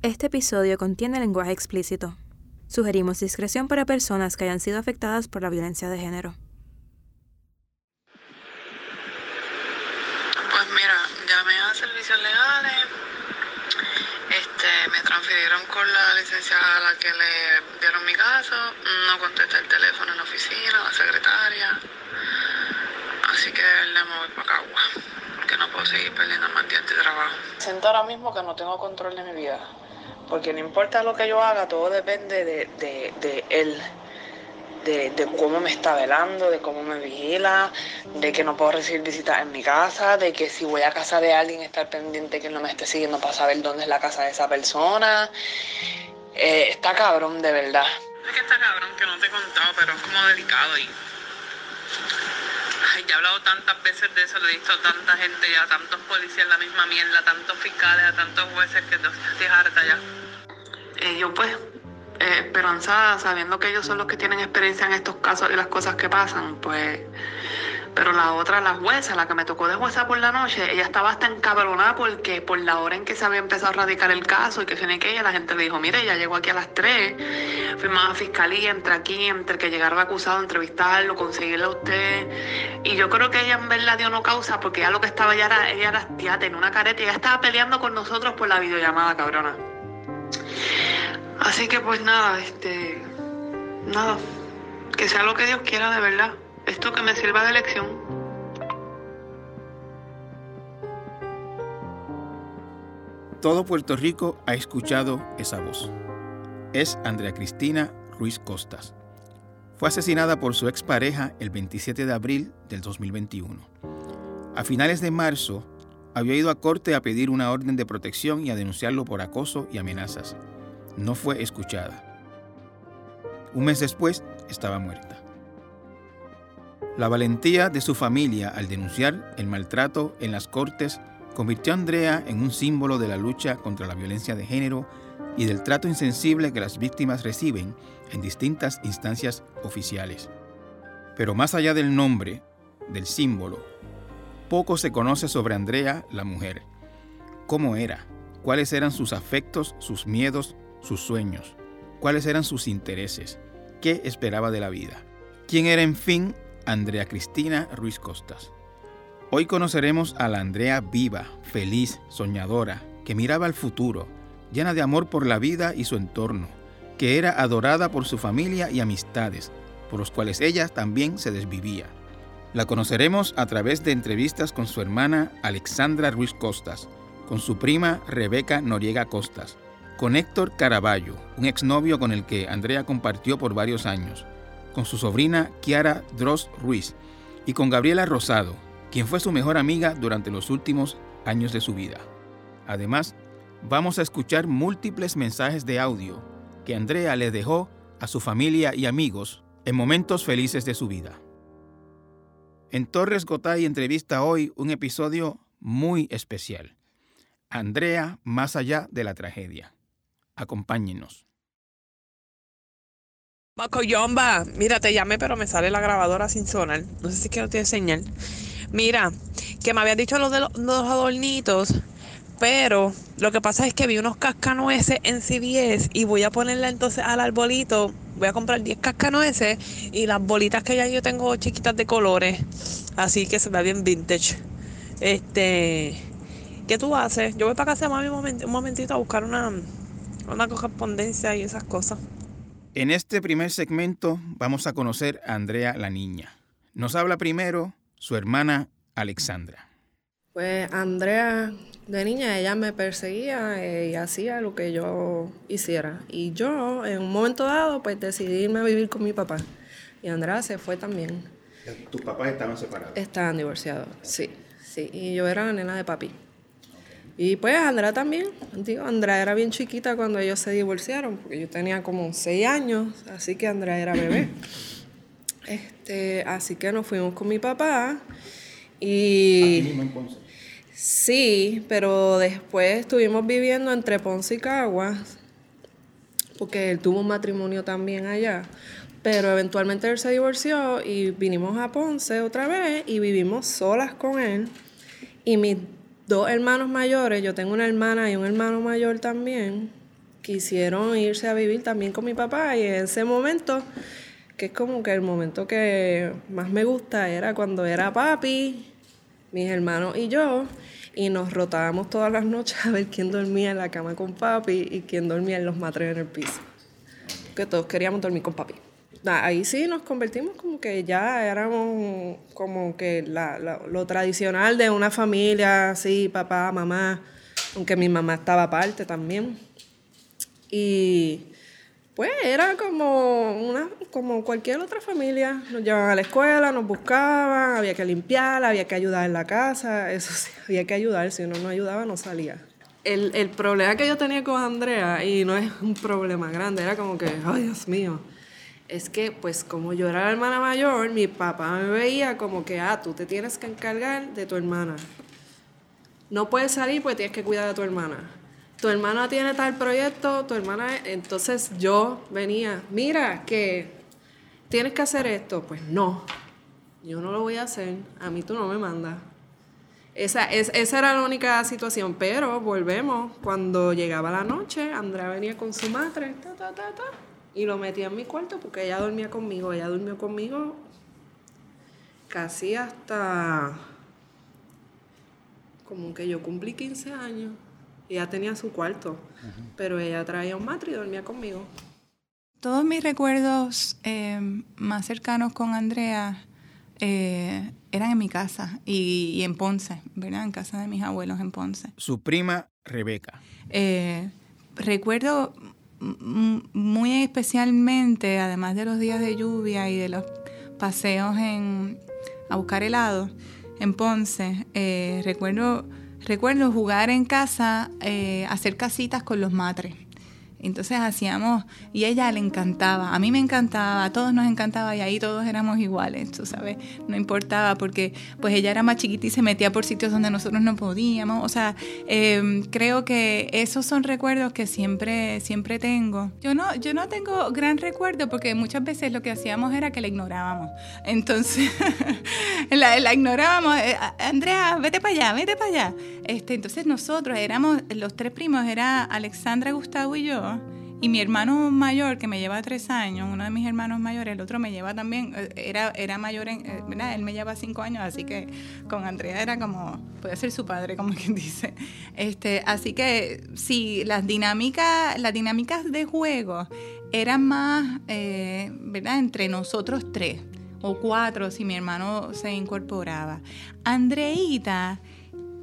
Este episodio contiene lenguaje explícito. Sugerimos discreción para personas que hayan sido afectadas por la violencia de género. Pues mira, llamé a servicios legales, este, me transfirieron con la licenciada a la que le dieron mi caso, no contesté el teléfono en la oficina, la secretaria, así que le moví para Cagua, porque no puedo seguir perdiendo más días de trabajo. Siento ahora mismo que no tengo control de mi vida porque no importa lo que yo haga, todo depende de, él. De, cómo me está velando, de cómo me vigila, de que no puedo recibir visitas en mi casa, de que si voy a casa de alguien estar pendiente que no me esté siguiendo para saber dónde es la casa de esa persona. Eh, está cabrón, de verdad. Es que está cabrón que no te he contado, pero es como delicado y ya he hablado tantas veces de eso, lo he visto a tanta gente ya, tantos policías la misma mierda, tantos fiscales, a tantos jueces que estoy harta ya. Y yo pues, eh, esperanzada, sabiendo que ellos son los que tienen experiencia en estos casos y las cosas que pasan, pues pero la otra, la jueza, la que me tocó de jueza por la noche, ella estaba hasta encabronada porque por la hora en que se había empezado a radicar el caso y que tiene que ella, la gente le dijo, mire, ya llegó aquí a las 3, fuimos a la fiscalía, entre aquí, entre que llegara el acusado, entrevistarlo, conseguirle a usted. Y yo creo que ella en verdad dio no causa porque ya lo que estaba ya era, ella era, tía, tenía una careta y ella estaba peleando con nosotros por la videollamada, cabrona. Así que pues nada, este, nada, que sea lo que Dios quiera de verdad esto que me sirva de lección. Todo Puerto Rico ha escuchado esa voz. Es Andrea Cristina Ruiz Costas. Fue asesinada por su expareja el 27 de abril del 2021. A finales de marzo, había ido a corte a pedir una orden de protección y a denunciarlo por acoso y amenazas. No fue escuchada. Un mes después, estaba muerta. La valentía de su familia al denunciar el maltrato en las cortes convirtió a Andrea en un símbolo de la lucha contra la violencia de género y del trato insensible que las víctimas reciben en distintas instancias oficiales. Pero más allá del nombre, del símbolo, poco se conoce sobre Andrea la mujer. ¿Cómo era? ¿Cuáles eran sus afectos, sus miedos, sus sueños? ¿Cuáles eran sus intereses? ¿Qué esperaba de la vida? ¿Quién era en fin Andrea Cristina Ruiz Costas. Hoy conoceremos a la Andrea viva, feliz, soñadora, que miraba al futuro, llena de amor por la vida y su entorno, que era adorada por su familia y amistades, por los cuales ella también se desvivía. La conoceremos a través de entrevistas con su hermana Alexandra Ruiz Costas, con su prima Rebeca Noriega Costas, con Héctor Caraballo, un exnovio con el que Andrea compartió por varios años, con su sobrina Kiara Dross Ruiz y con Gabriela Rosado, quien fue su mejor amiga durante los últimos años de su vida. Además, vamos a escuchar múltiples mensajes de audio que Andrea le dejó a su familia y amigos en momentos felices de su vida. En Torres Gotay entrevista hoy un episodio muy especial. Andrea más allá de la tragedia. Acompáñenos. Macoyomba, mira, te llamé, pero me sale la grabadora sin sonar. No sé si quiero te enseñar. Mira, que me había dicho de los, adornitos, pero lo que pasa es que vi unos cascanueces en CBS y voy a ponerle entonces al arbolito. Voy a comprar 10 cascanueces y las bolitas que ya yo tengo chiquitas de colores. Así que se ve bien vintage. Este, ¿qué tú haces? Yo voy para casa mami un, un momentito a buscar una, una correspondencia y esas cosas. En este primer segmento vamos a conocer a Andrea la niña. Nos habla primero su hermana Alexandra. Pues Andrea, de niña, ella me perseguía eh, y hacía lo que yo hiciera. Y yo, en un momento dado, pues decidí irme a vivir con mi papá. Y Andrea se fue también. ¿Tus papás estaban separados? Estaban divorciados, sí. Sí, y yo era la nena de papi. Y pues Andrea también, digo, Andrea era bien chiquita cuando ellos se divorciaron, porque yo tenía como seis años, así que Andrea era bebé. Este, así que nos fuimos con mi papá y... mismo en Ponce? Sí, pero después estuvimos viviendo entre Ponce y Caguas, porque él tuvo un matrimonio también allá. Pero eventualmente él se divorció y vinimos a Ponce otra vez y vivimos solas con él. Y mis dos hermanos mayores, yo tengo una hermana y un hermano mayor también, quisieron irse a vivir también con mi papá y en ese momento, que es como que el momento que más me gusta era cuando era papi, mis hermanos y yo, y nos rotábamos todas las noches a ver quién dormía en la cama con papi y quién dormía en los matres en el piso. Que todos queríamos dormir con papi. Ahí sí nos convertimos como que ya éramos como que lo tradicional de una familia, así, papá, mamá, aunque mi mamá estaba aparte también. Y pues era como, una, como cualquier otra familia. Nos llevaban a la escuela, nos buscaban, había que limpiar, había que ayudar en la casa, eso sí, había que ayudar, si uno no ayudaba no salía. El, el problema que yo tenía con Andrea, y no es un problema grande, era como que, ay Dios mío, es que pues como yo era la hermana mayor, mi papá me veía como que, ah, tú te tienes que encargar de tu hermana. No puedes salir porque tienes que cuidar de tu hermana tu hermana tiene tal proyecto, tu hermana, entonces yo venía, mira que tienes que hacer esto, pues no, yo no lo voy a hacer, a mí tú no me mandas. Esa, es, esa era la única situación, pero volvemos, cuando llegaba la noche, Andrea venía con su madre, ta, ta, ta, ta, y lo metía en mi cuarto porque ella dormía conmigo, ella durmió conmigo casi hasta como que yo cumplí 15 años. Ella tenía su cuarto, pero ella traía un matri y dormía conmigo. Todos mis recuerdos eh, más cercanos con Andrea eh, eran en mi casa y, en Ponce, ¿verdad? En casa de mis abuelos en Ponce. Su prima Rebeca. Eh, recuerdo muy especialmente, además de los días de lluvia y de los paseos en, a buscar helado en Ponce, recuerdo Recuerdo jugar en casa, eh, hacer casitas con los matres. Entonces hacíamos, y ella le encantaba, a mí me encantaba, a todos nos encantaba y ahí todos éramos iguales, tú sabes, no importaba porque pues ella era más chiquita y se metía por sitios donde nosotros no podíamos, o sea, em, creo que esos son recuerdos que siempre, siempre tengo. Yo no, yo no tengo gran recuerdo porque muchas veces lo que hacíamos era que la ignorábamos, entonces la, la, ignorábamos, eh, Andrea, vete para allá, vete para allá. Este, entonces nosotros éramos, los tres primos, era Alexandra, Gustavo y yo, y mi hermano mayor, que me lleva tres años, uno de mis hermanos mayores, el otro me lleva también, eh, era, era mayor, eh, ¿verdad? Él me lleva cinco años, así que con Andrea era como, puede ser su padre, como quien dice. Este, así que sí, las dinámicas, las dinámicas de juego eran más, eh, ¿verdad? Entre nosotros tres o cuatro, si mi hermano se incorporaba. Andreita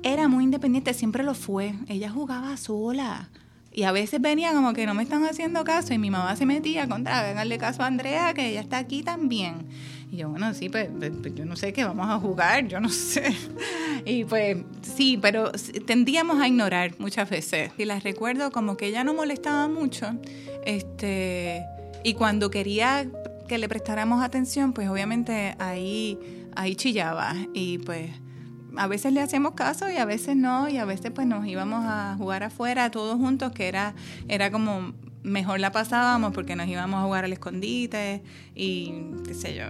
era muy independiente, siempre lo fue. Ella jugaba sola. Y a veces venía como que no me están haciendo caso y mi mamá se metía contra, háganle caso a Andrea, que ella está aquí también. Y yo, bueno, sí, pues, pues, pues, yo no sé qué vamos a jugar, yo no sé. Y pues sí, pero tendíamos a ignorar muchas veces. Y las recuerdo como que ella no molestaba mucho. Este, y cuando quería que le prestáramos atención, pues obviamente ahí, ahí chillaba. Y pues a veces le hacíamos caso y a veces no, y a veces pues nos íbamos a jugar afuera todos juntos, que era, era como mejor la pasábamos porque nos íbamos a jugar al escondite y qué sé yo.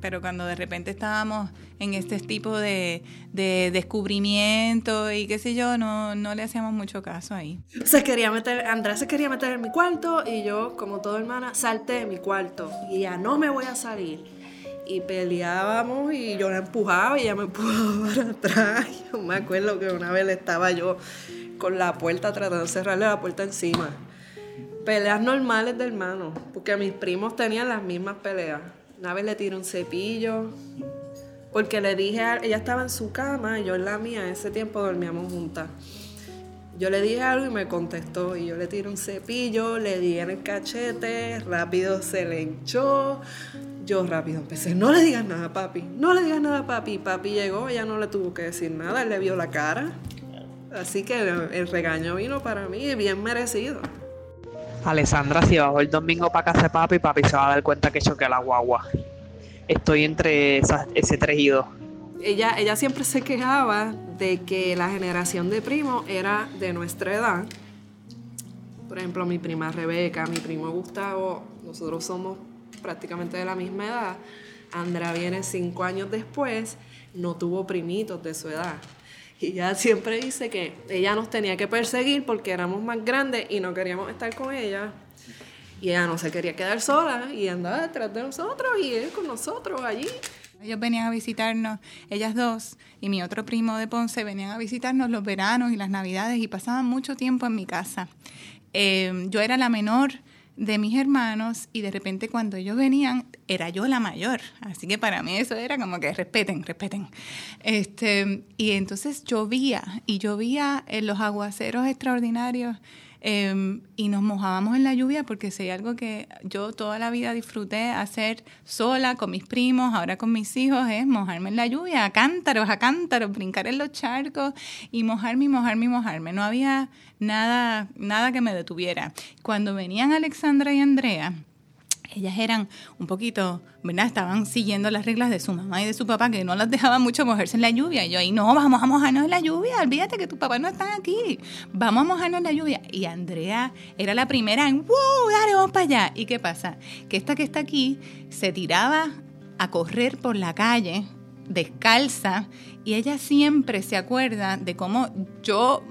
Pero cuando de repente estábamos en este tipo de, descubrimiento y qué sé yo, no, no le hacíamos mucho caso ahí. Se quería meter, Andrés se quería meter en mi cuarto y yo, como toda hermana, salté de mi cuarto y ya no me voy a salir y peleábamos y yo la empujaba y ella me empujaba para atrás. Yo me acuerdo que una vez estaba yo con la puerta tratando de cerrarle la puerta encima. Peleas normales de hermano, porque mis primos tenían las mismas peleas. Una vez le tiré un cepillo, porque le dije, a, ella estaba en su cama y yo en la mía, ese tiempo dormíamos juntas. Yo le dije algo y me contestó y yo le tiré un cepillo, le di en el cachete, rápido se le hinchó, yo rápido empecé, no le digas nada, papi, no le digas nada, papi. Papi llegó, ella no le tuvo que decir nada, él le vio la cara. Así que el, regaño vino para mí bien merecido. Alessandra, si bajo el domingo para casa de papi, papi se va a dar cuenta que choqué la guagua. Estoy entre ese 3 y 2. Ella, ella siempre se quejaba de que la generación de primos era de nuestra edad. Por ejemplo, mi prima Rebeca, mi primo Gustavo, nosotros somos prácticamente de la misma edad. Andrea viene cinco años después, no tuvo primitos de su edad. Y ella siempre dice que ella nos tenía que perseguir porque éramos más grandes y no queríamos estar con ella. Y ella no se quería quedar sola y andaba detrás de nosotros y él con nosotros allí. Ellos venían a visitarnos, ellas dos y mi otro primo de Ponce venían a visitarnos los veranos y las navidades y pasaban mucho tiempo en mi casa. Eh, yo era la menor de mis hermanos y de repente cuando ellos venían era yo la mayor, así que para mí eso era como que respeten, respeten. Este, y entonces llovía y llovía en los aguaceros extraordinarios em, y nos mojábamos en la lluvia porque si hay algo que yo toda la vida disfruté hacer sola con mis primos, ahora con mis hijos, es mojarme en la lluvia, a cántaros, a cántaros, brincar en los charcos y mojarme mojarme mojarme. No había nada, nada que me detuviera. Cuando venían Alexandra y Andrea, ellas eran un poquito, ¿verdad? Estaban siguiendo las reglas de su mamá y de su papá, que no las dejaban mucho mojarse en la lluvia. Y yo ahí, no, vamos a mojarnos en la lluvia, olvídate que tu papá no está aquí, vamos a mojarnos en la lluvia. Y Andrea era la primera en, wow, dale, vamos para allá. ¿Y qué pasa? Que esta que está aquí se tiraba a correr por la calle descalza y ella siempre se acuerda de cómo yo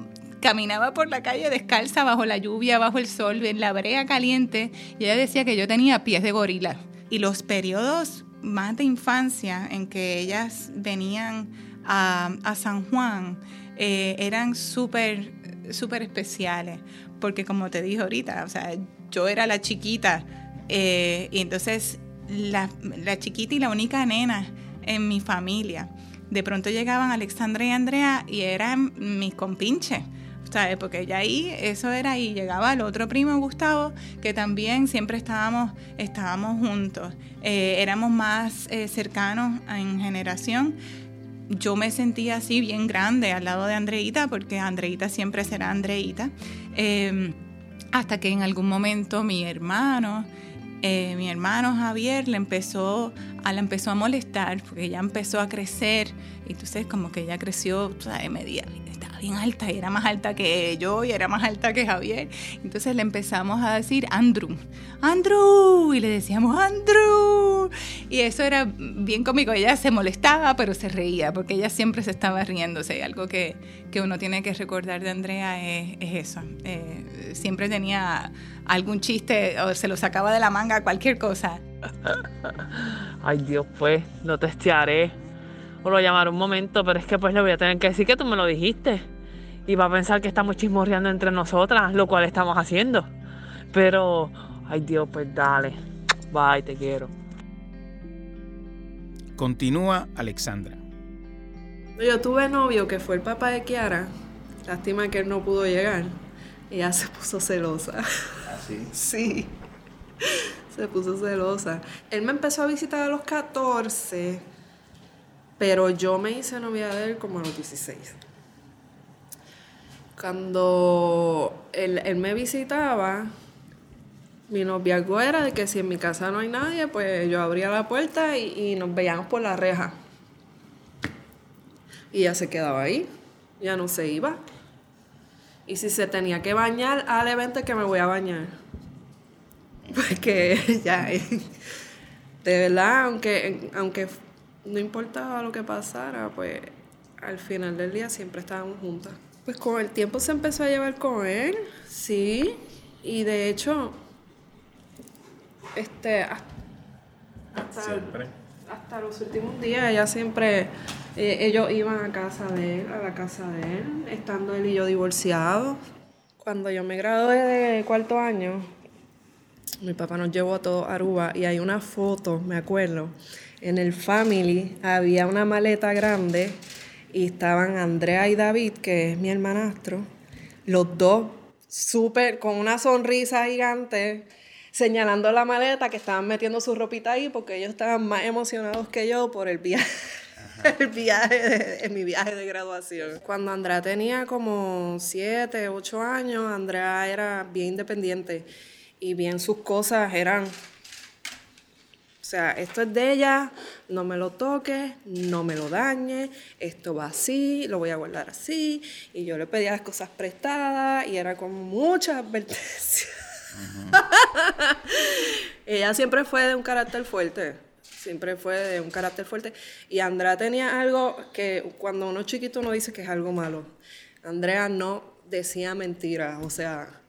caminaba por la calle descalza bajo la lluvia, bajo el sol, en la brea caliente, y ella decía que yo tenía pies de gorila. Y los periodos más de infancia en que ellas venían a, San Juan eh, eran súper, súper especiales, porque como te dije ahorita, o sea, yo era la chiquita, eh, y entonces la, la chiquita y la única nena en mi familia. De pronto llegaban Alexandra y Andrea y eran mis compinches. ¿Sabes? Porque ya ahí, eso era ahí, llegaba el otro primo Gustavo, que también siempre estábamos, estábamos juntos, eh, éramos más eh, cercanos en generación. Yo me sentía así bien grande al lado de Andreita, porque Andreita siempre será Andreita, em, hasta que en algún momento mi hermano, eh, mi hermano Javier le empezó a, la empezó a molestar porque ella empezó a crecer y entonces como que ella creció ¿sabes? media bien alta y era más alta que yo y era más alta que Javier. Entonces le empezamos a decir Andrew, Andrew, y le decíamos Andrew. Y eso era bien cómico. Ella se molestaba, pero se reía, porque ella siempre se estaba riéndose. Algo que, que uno tiene que recordar de Andrea es, eso. Eh, siempre tenía algún chiste o se lo sacaba de la manga, cualquier cosa. Ay Dios, pues, lo testearé o a llamar un momento, pero es que pues le voy a tener que decir que tú me lo dijiste. Y va a pensar que estamos chismorreando entre nosotras, lo cual estamos haciendo. Pero, ay Dios, pues dale. Bye, te quiero. Continúa Alexandra. Yo tuve novio que fue el papá de Kiara. Lástima que él no pudo llegar. Y ella se puso celosa. ¿Ah, sí? Sí. Se puso celosa. Él me empezó a visitar a los 14 pero yo me hice novia de él como a los 16. Cuando él, me visitaba, mi noviazgo era de que si en mi casa no hay nadie, pues yo abría la puerta y, nos veíamos por la reja. Y ya se quedaba ahí, ya no se iba. Y si se tenía que bañar, al evento que me voy a bañar. Porque ya, de verdad, aunque, aunque no importaba lo que pasara, pues al final del día siempre estábamos juntas. Pues con el tiempo se empezó a llevar con él, sí, y de hecho, este, hasta, hasta los últimos días ella siempre, eh, ellos iban a casa de él, a la casa de él, estando él y yo divorciados. Cuando yo me gradué de cuarto año, mi papá nos llevó a todo Aruba y hay una foto, me acuerdo, en el Family había una maleta grande y estaban Andrea y David, que es mi hermanastro, los dos súper con una sonrisa gigante señalando la maleta que estaban metiendo su ropita ahí porque ellos estaban más emocionados que yo por el viaje. el viaje mi viaje de graduación. Cuando Andrea tenía como 7, 8 años, Andrea era bien independiente y bien sus cosas eran o sea, esto es de ella, no me lo toques, no me lo dañes, esto va así, lo voy a guardar así. Y yo le pedía las cosas prestadas y era como muchas advertencias. ella siempre fue de un carácter fuerte, siempre fue de un carácter fuerte. Y Andrea tenía algo que cuando uno es chiquito uno dice que es algo malo. Andrea no decía mentiras, o sea,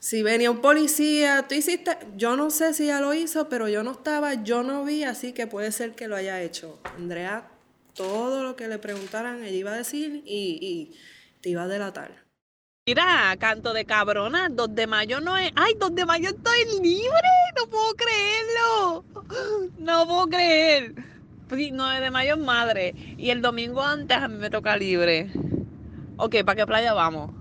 si venía un policía, tú hiciste, yo no sé si ya lo hizo, pero yo no estaba, yo no vi, así que puede ser que lo haya hecho. Andrea, todo lo que le preguntaran, ella iba a decir y, y te iba a delatar. Mira, canto de cabrona, 2 de mayo no es. ¡Ay, 2 de mayo estoy libre! ¡No puedo creerlo! No puedo creer. Sí, 9 de mayo es madre. Y el domingo antes a mí me toca libre. Ok, ¿para qué playa vamos?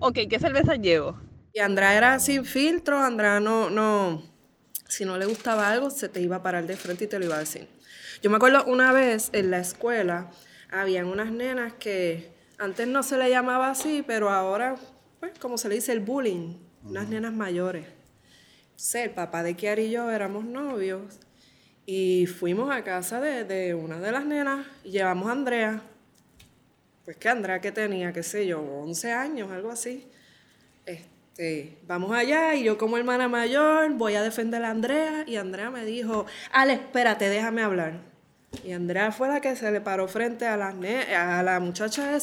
Ok, ¿qué cerveza llevo? Y Andrea era sin filtro, Andrea no, no, si no le gustaba algo, se te iba a parar de frente y te lo iba a decir. Yo me acuerdo una vez en la escuela, habían unas nenas que antes no se le llamaba así, pero ahora, pues, como se le dice, el bullying, unas nenas mayores. sé el papá de Kiara y yo éramos novios y fuimos a casa de, de una de las nenas y llevamos a Andrea. Pues que Andrea que tenía, qué sé yo, 11 años, algo así. Este, vamos allá y yo como hermana mayor voy a defender a Andrea y Andrea me dijo, Ale, espérate, déjame hablar. Y Andrea fue la que se le paró frente a las a la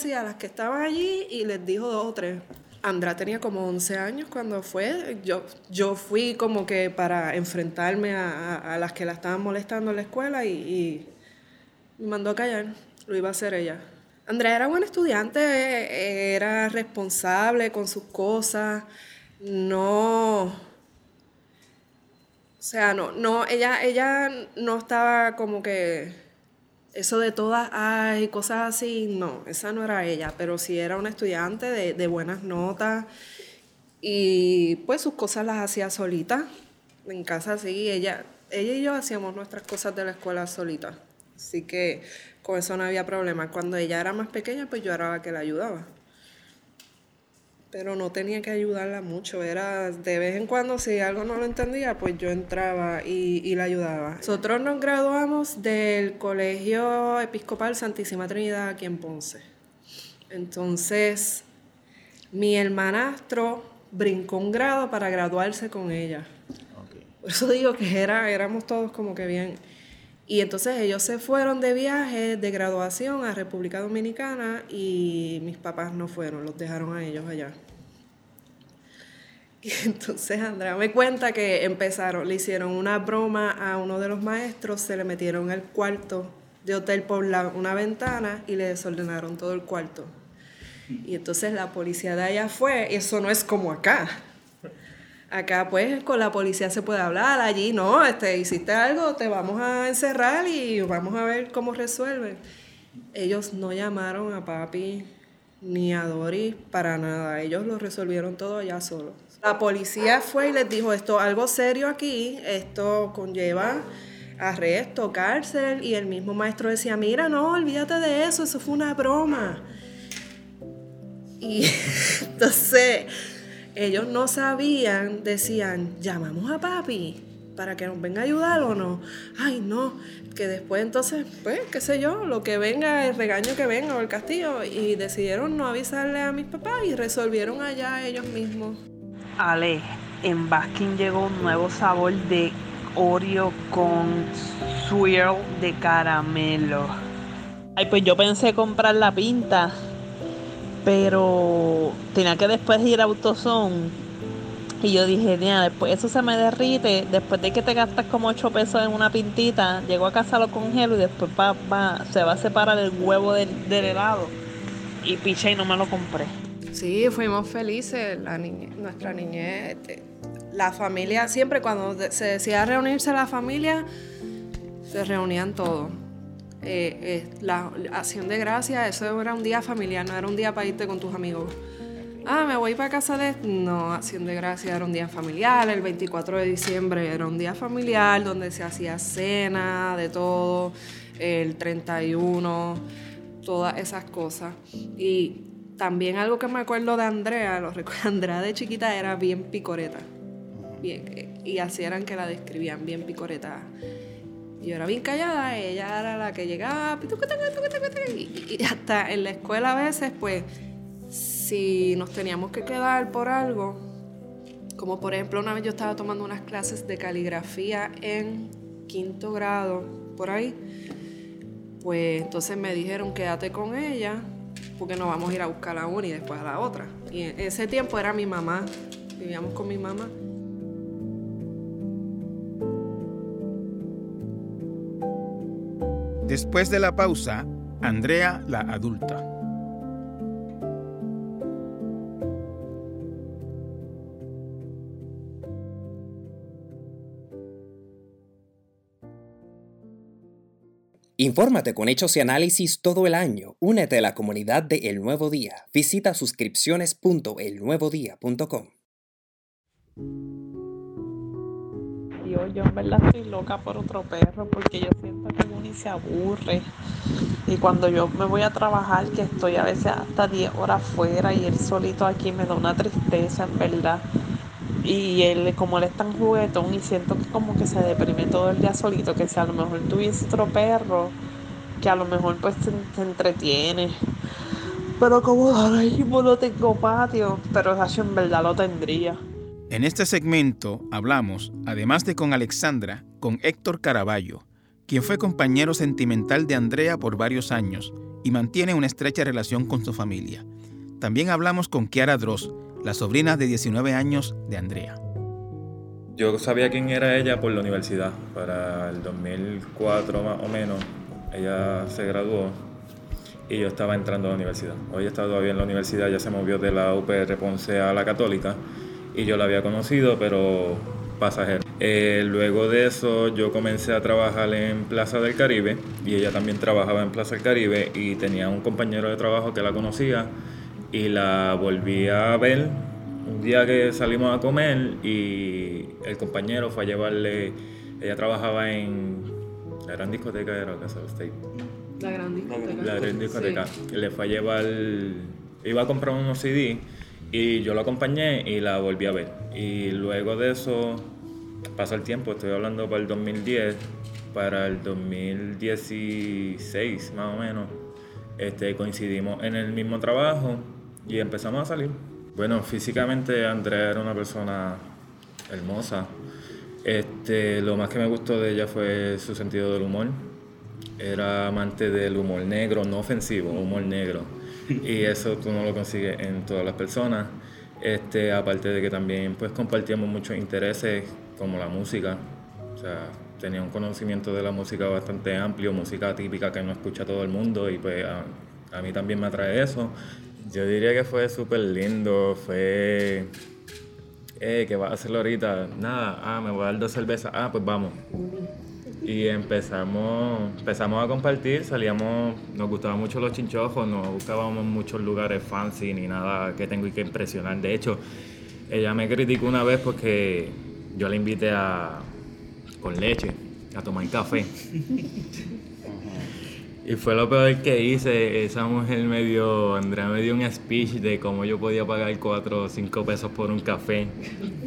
y a las que estaban allí y les dijo dos o tres. Andrea tenía como 11 años cuando fue. Yo, yo fui como que para enfrentarme a, las que la estaban molestando en la escuela y, y, me mandó a callar. Lo iba a hacer ella. Andrea era buena estudiante, era responsable con sus cosas, no... O sea, no, no, ella, ella no estaba como que eso de todas hay cosas así, no, esa no era ella, pero sí era una estudiante de, de buenas notas y pues sus cosas las hacía solita, en casa sí, ella, ella y yo hacíamos nuestras cosas de la escuela solita, así que con eso no había problema. Cuando ella era más pequeña, pues yo era la que la ayudaba. Pero no tenía que ayudarla mucho, era de vez en cuando si algo no lo entendía, pues yo entraba y, y la ayudaba. Nosotros nos graduamos del Colegio Episcopal Santísima Trinidad aquí en Ponce. Entonces, mi hermanastro brincó un grado para graduarse con ella. Por eso digo que era, éramos todos como que bien y entonces ellos se fueron de viaje de graduación a República Dominicana y mis papás no fueron, los dejaron a ellos allá. Y entonces Andrea me cuenta que empezaron, le hicieron una broma a uno de los maestros, se le metieron el cuarto de hotel por una ventana y le desordenaron todo el cuarto. Y entonces la policía de allá fue, eso no es como acá. Acá pues con la policía se puede hablar, allí no, este, hiciste algo, te vamos a encerrar y vamos a ver cómo resuelven. Ellos no llamaron a papi ni a Doris para nada, ellos lo resolvieron todo allá solos. La policía fue y les dijo esto, algo serio aquí, esto conlleva arresto, cárcel, y el mismo maestro decía, mira, no, olvídate de eso, eso fue una broma. Y entonces ellos no sabían, decían, llamamos a papi para que nos venga a ayudar o no. Ay, no, que después entonces, pues, qué sé yo, lo que venga, el regaño que venga o el castigo. Y decidieron no avisarle a mis papás y resolvieron allá ellos mismos. Ale, en Baskin llegó un nuevo sabor de Oreo con swirl de caramelo. Ay, pues yo pensé comprar la pinta pero tenía que después ir a AutoZone. Y yo dije, mira, después eso se me derrite. Después de que te gastas como 8 pesos en una pintita, llego a casa, lo congelo y después se va a separar el huevo del, helado. Y piché y no me lo compré. Sí, fuimos felices, la nuestra niñez. Este, la familia, siempre cuando se decía reunirse la familia, se reunían todos eh, eh, la acción de gracia, eso era un día familiar, no era un día para irte con tus amigos. Ah, me voy para casa de... No, acción de gracia era un día familiar, el 24 de diciembre era un día familiar donde se hacía cena, de todo, el 31, todas esas cosas. Y también algo que me acuerdo de Andrea, lo recuerdo, Andrea de chiquita era bien picoreta. Bien, y así eran que la describían, bien picoreta yo era bien callada, ella era la que llegaba, y, hasta en la escuela a veces, pues, si nos teníamos que quedar por algo, como por ejemplo una vez yo estaba tomando unas clases de caligrafía en quinto grado, por ahí. Pues entonces me dijeron, quédate con ella, porque nos vamos a ir a buscar a una y después a la otra. Y en ese tiempo era mi mamá, vivíamos con mi mamá. Después de la pausa, Andrea la adulta. Infórmate con hechos y análisis todo el año. Únete a la comunidad de El Nuevo Día. Visita suscripciones.elnuevodía.com. Yo, en verdad estoy loca por otro perro porque yo siento que Bunny se aburre. Y cuando yo me voy a trabajar, que estoy a veces hasta 10 horas fuera y él solito aquí me da una tristeza, en verdad. Y él, como él es tan juguetón y siento que como que se deprime todo el día solito, que si a lo mejor tuviese otro perro, que a lo mejor pues se, se entretiene. Pero como ahora mismo no tengo patio, pero en verdad lo tendría. En este segmento hablamos, además de con Alexandra, con Héctor Caraballo, quien fue compañero sentimental de Andrea por varios años y mantiene una estrecha relación con su familia. También hablamos con Kiara Dross, la sobrina de 19 años de Andrea. Yo sabía quién era ella por la universidad. Para el 2004 más o menos, ella se graduó y yo estaba entrando a la universidad. Hoy está todavía en la universidad, ya se movió de la UPR Ponce a la Católica y yo la había conocido, pero pasajero. Eh, luego de eso yo comencé a trabajar en Plaza del Caribe y ella también trabajaba en Plaza del Caribe y tenía un compañero de trabajo que la conocía y la volví a ver un día que salimos a comer y el compañero fue a llevarle, ella trabajaba en la gran discoteca de la Casa de State. La gran discoteca. La gran discoteca. Sí. Le fue a llevar, iba a comprar unos CD y yo la acompañé y la volví a ver. Y luego de eso pasó el tiempo, estoy hablando para el 2010, para el 2016 más o menos, este, coincidimos en el mismo trabajo y empezamos a salir. Bueno, físicamente Andrea era una persona hermosa. Este, lo más que me gustó de ella fue su sentido del humor. Era amante del humor negro, no ofensivo, humor negro. Y eso tú no lo consigues en todas las personas. Este, aparte de que también pues compartíamos muchos intereses como la música. O sea, tenía un conocimiento de la música bastante amplio, música típica que no escucha todo el mundo y pues a, a mí también me atrae eso. Yo diría que fue súper lindo, fue... Eh, ¿qué vas a hacer ahorita? Nada, ah, me voy a dar dos cervezas, ah, pues vamos. Y empezamos, empezamos a compartir, salíamos, nos gustaban mucho los chinchojos, no buscábamos muchos lugares fancy ni nada que tengo que impresionar. De hecho, ella me criticó una vez porque yo la invité a, con leche a tomar café. Y fue lo peor que hice. Esa mujer me dio, Andrea me dio un speech de cómo yo podía pagar 4 o 5 pesos por un café,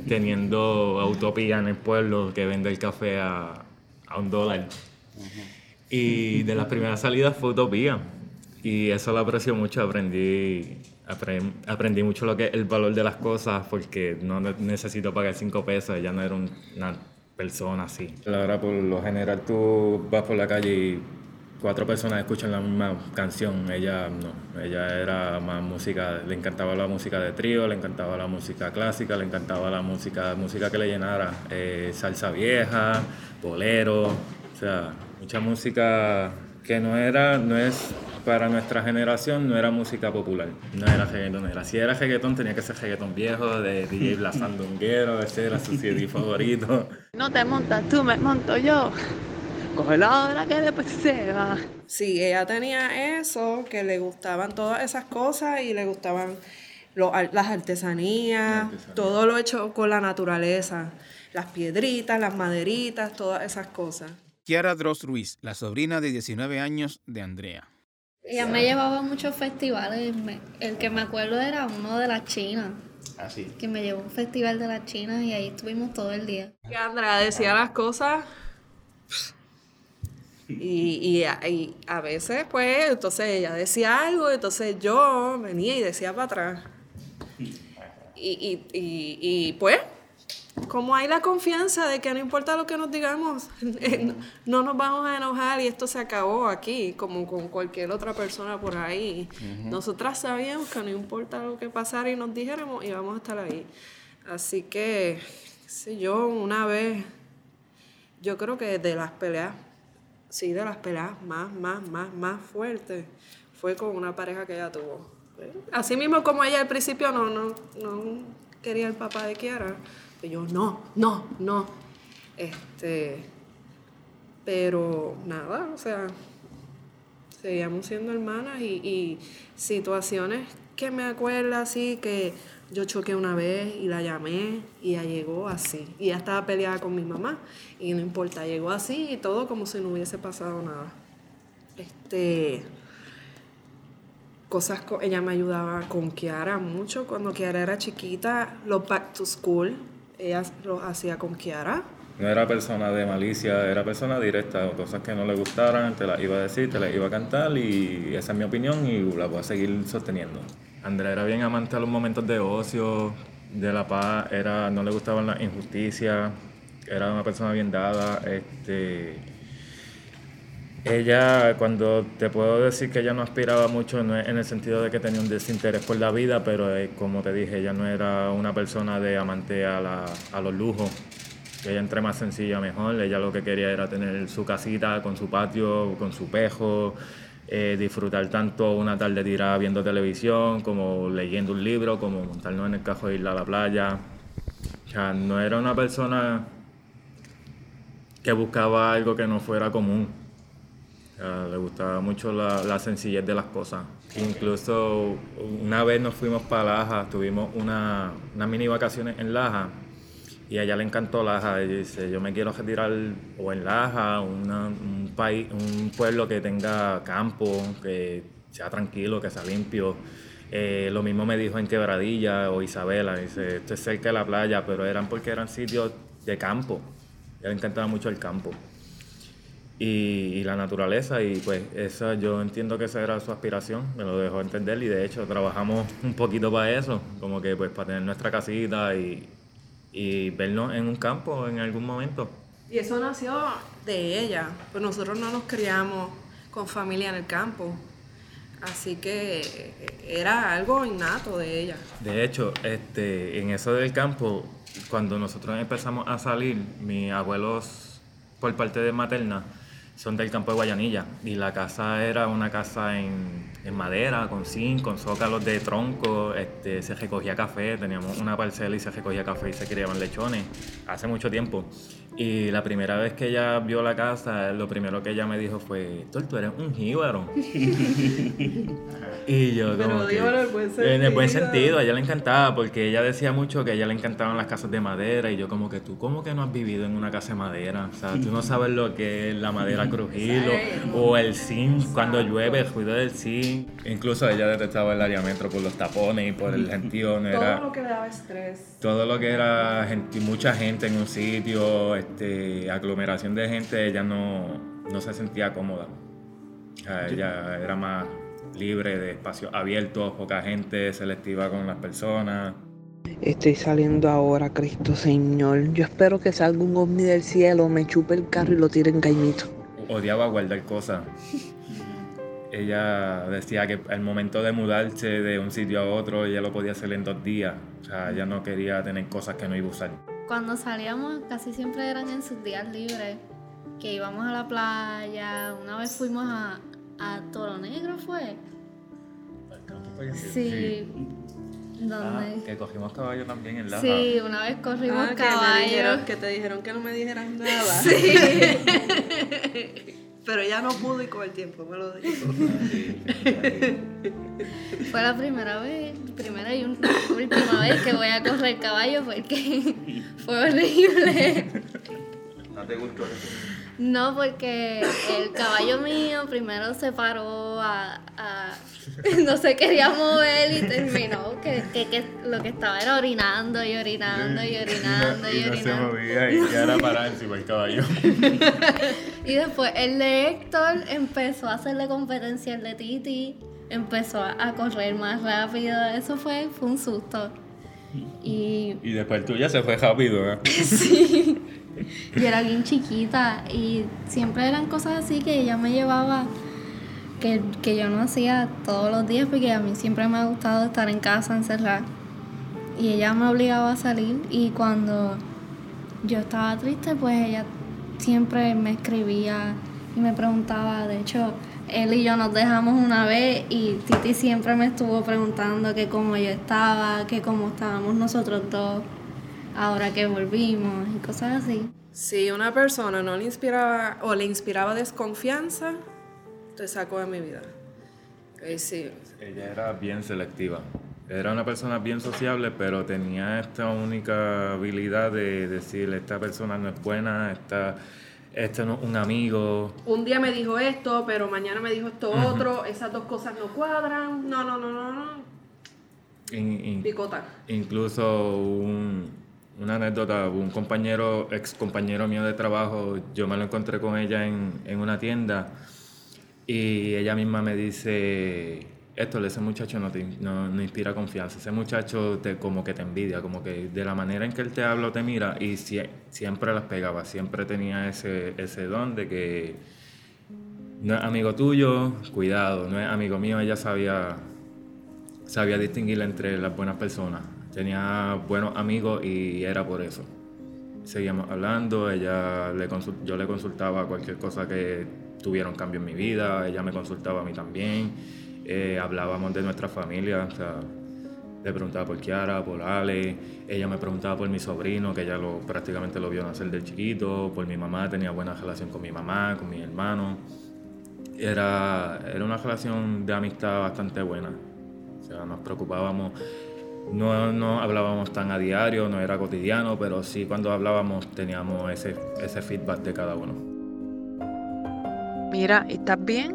teniendo Utopía en el pueblo que vende el café a, a un dólar. Y de las primeras salidas fue Utopía. Y eso lo aprecio mucho, aprendí, apre- aprendí mucho lo que el valor de las cosas porque no ne- necesito pagar 5 pesos, ella no era un- una persona así. Ahora por lo general tú vas por la calle y cuatro personas escuchan la misma canción, ella no, ella era más música, le encantaba la música de trío, le encantaba la música clásica, le encantaba la música, música que le llenara, eh, salsa vieja, bolero, o sea, mucha música que no era, no es para nuestra generación, no era música popular, no era reggaetonera. Si era reggaetón tenía que ser reggaetón viejo, de DJ Blas Sandunguero, ese era su CD favorito. No te montas tú, me monto yo. Hora que después se va. Sí, ella tenía eso, que le gustaban todas esas cosas y le gustaban lo- las artesanías, artesanía. todo lo hecho con la naturaleza, las piedritas, las maderitas, todas esas cosas. Kiara Dross Ruiz, la sobrina de 19 años de Andrea. Ella me llevaba a muchos festivales. el que me acuerdo era uno de la China, Así. que me llevó a un festival de la China y ahí estuvimos todo el día. Que Andrea decía las cosas y, y a, y a veces, pues, entonces ella decía algo, entonces yo venía y decía para atrás. Y, y, pues, como hay la confianza de que no importa lo que nos digamos, eh, no, nos vamos a enojar y esto se acabó aquí, como con cualquier otra persona por ahí. Nosotras sabíamos que no importa lo que pasara y nos dijéramos, íbamos a estar ahí. Así que, sé yo, una vez, yo creo que de las peleas, sí, de las peleas más, más, más, más fuertes, fue con una pareja que ella tuvo. Así mismo como ella al principio no, no, no quería el papá de Kiara y yo, no, no, no. Este, pero nada, o sea, seguíamos siendo hermanas y, situaciones que me acuerdo así que yo choqué una vez y la llamé y ella llegó así. Y ella estaba peleada con mi mamá y no importa, llegó así y todo como si no hubiese pasado nada. Este, cosas, ella me ayudaba con Kiara mucho. Cuando Kiara era chiquita, los back to school, ella lo hacía con Kiara. No era persona de malicia, era persona directa, cosas que no le gustaran, te las iba a decir, te las iba a cantar y esa es mi opinión y la voy a seguir sosteniendo. Andrea era bien amante a los momentos de ocio, de la paz, era, no le gustaban las injusticias, era una persona bien dada, este, ella, cuando te puedo decir que ella no aspiraba mucho, no en el sentido de que tenía un desinterés por la vida, pero eh, como te dije, ella no era una persona de amante a, la, a los lujos. Ella entre más sencilla mejor, ella lo que quería era tener su casita con su patio, con su pejo, eh, disfrutar tanto una tarde tirada viendo televisión, como leyendo un libro, como montarnos en el cajo e ir a la playa. O sea, no era una persona que buscaba algo que no fuera común le gustaba mucho la, sencillez de las cosas. Incluso una vez nos fuimos para Laja, tuvimos una, unas mini vacaciones en Laja y a ella le encantó Laja. Y dice, yo me quiero retirar o en Laja, un, país, un pueblo que tenga campo, que sea tranquilo, que sea limpio. Eh, lo mismo me dijo en Quebradilla o Isabela, dice, esto es cerca de la playa, pero eran porque eran sitios de campo. Ella le encantaba mucho el campo y, la naturaleza y pues esa yo entiendo que esa era su aspiración, me lo dejó entender y de hecho trabajamos un poquito para eso, como que pues para tener nuestra casita y, y vernos en un campo en algún momento. Y eso nació de ella, pues nosotros no nos criamos con familia en el campo, así que era algo innato de ella. De hecho, este, en eso del campo, cuando nosotros empezamos a salir, mis abuelos por parte de materna, son del campo de Guayanilla. Y la casa era una casa en, madera, con zinc, con zócalos de tronco, este, se recogía café, teníamos una parcela y se recogía café y se criaban lechones. Hace mucho tiempo. Y la primera vez que ella vio la casa, lo primero que ella me dijo fue, tú eres un jíbaro. y yo como que, en, el buen sentido. en el buen sentido, a ella le encantaba, porque ella decía mucho que a ella le encantaban las casas de madera, y yo como que tú, ¿cómo que no has vivido en una casa de madera? O sea, tú no sabes lo que es la madera crujir o, el zinc, cuando llueve, el ruido del zinc. Incluso ella detestaba el área metro por los tapones y por el gentío. Todo lo que le daba estrés. Todo lo que era gente, mucha gente en un sitio, este, aglomeración de gente, ella no, no se sentía cómoda. ella era más libre de espacios abiertos, poca gente, selectiva con las personas. Estoy saliendo ahora, Cristo Señor. Yo espero que salga un ovni del cielo, me chupe el carro y lo tire en caimito. Odiaba guardar cosas. ella decía que al momento de mudarse de un sitio a otro, ella lo podía hacer en dos días. O sea, ella no quería tener cosas que no iba a usar cuando salíamos casi siempre eran en sus días libres, que íbamos a la playa, una vez fuimos a, a Toro Negro, ¿fue? Sí. ¿Dónde? Ah, que cogimos caballo también en la Sí, una vez corrimos ah, caballo. Que, te dijeron que no me dijeran nada. Sí. Pero ya no pudo y con el tiempo me lo dijo. Fue la primera vez, primera y última vez que voy a correr caballo porque fue horrible. ¿No te gustó? No, porque el caballo mío primero se paró a, no se quería mover y terminó que, que, lo que estaba era orinando y orinando y orinando y, orinando. No se movía y ya era parar encima el caballo. y después el de Héctor empezó a hacerle competencia al de Titi, empezó a correr más rápido. Eso fue, fue un susto. Y Y después el tuyo se fue rápido, ¿eh? sí, yo era bien chiquita y siempre eran cosas así que ella me llevaba que, que yo no hacía todos los días porque a mí siempre me ha gustado estar en casa encerrada. Y ella me obligaba a salir y cuando yo estaba triste pues ella siempre me escribía y me preguntaba, de hecho él y yo nos dejamos una vez y Titi siempre me estuvo preguntando que cómo yo estaba, que cómo estábamos nosotros dos ahora que volvimos y cosas así. Si una persona no le inspiraba o le inspiraba desconfianza, te sacó de mi vida. Eh, sí. Ella era bien selectiva. Era una persona bien sociable, pero tenía esta única habilidad de decir, esta persona no es buena, esta, este no es un amigo. Un día me dijo esto, pero mañana me dijo esto otro, esas dos cosas no cuadran. No, no, no, no, no. In- in- Picota. incluso un- una anécdota, un compañero, ex compañero mío de trabajo, yo me lo encontré con ella en, en una tienda y ella misma me dice, esto, ese muchacho no te no, no inspira confianza, ese muchacho te, como que te envidia, como que de la manera en que él te habla o te mira y sie- siempre las pegaba, siempre tenía ese, ese don de que no es amigo tuyo, cuidado, no es amigo mío, ella sabía sabía distinguir entre las buenas personas. Tenía buenos amigos y era por eso. Seguíamos hablando, ella le yo le consultaba cualquier cosa que tuviera un cambio en mi vida, ella me consultaba a mí también, eh, hablábamos de nuestra familia, o le preguntaba por Kiara, por Ale, ella me preguntaba por mi sobrino, que ella lo, prácticamente lo vio nacer de chiquito, por mi mamá, tenía buena relación con mi mamá, con mi hermano. Era, era una relación de amistad bastante buena. O sea, nos preocupábamos, no, no hablábamos tan a diario, no era cotidiano, pero sí cuando hablábamos teníamos ese, ese feedback de cada uno. Mira, ¿estás bien?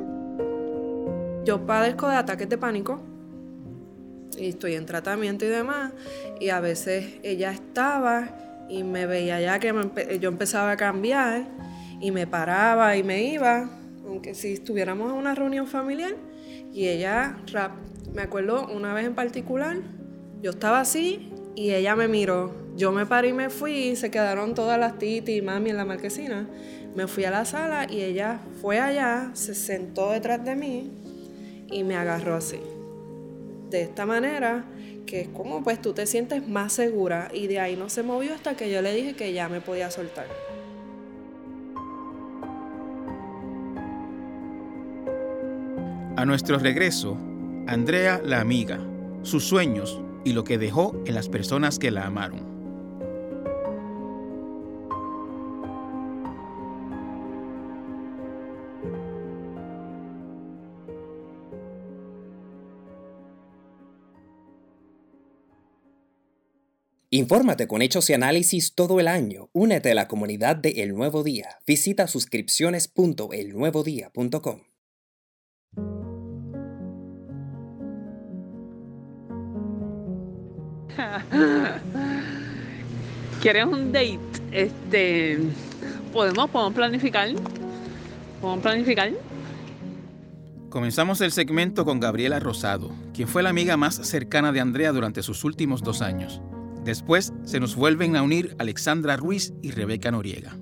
Yo padezco de ataques de pánico y estoy en tratamiento y demás. Y a veces ella estaba y me veía ya que me empe- yo empezaba a cambiar y me paraba y me iba, aunque si estuviéramos en una reunión familiar. Y ella, rap, me acuerdo una vez en particular, yo estaba así y ella me miró. Yo me paré y me fui y se quedaron todas las titi y mami en la marquesina. Me fui a la sala y ella fue allá, se sentó detrás de mí y me agarró así. De esta manera, que es como pues tú te sientes más segura y de ahí no se movió hasta que yo le dije que ya me podía soltar. A nuestro regreso, Andrea la amiga, sus sueños y lo que dejó en las personas que la amaron. Infórmate con hechos y análisis todo el año. Únete a la comunidad de El Nuevo Día. Visita suscripciones.elnuevodía.com. ¿Quieres un date? Este, podemos, podemos planificar. Podemos planificar. Comenzamos el segmento con Gabriela Rosado, quien fue la amiga más cercana de Andrea durante sus últimos dos años. Después se nos vuelven a unir Alexandra Ruiz y Rebeca Noriega.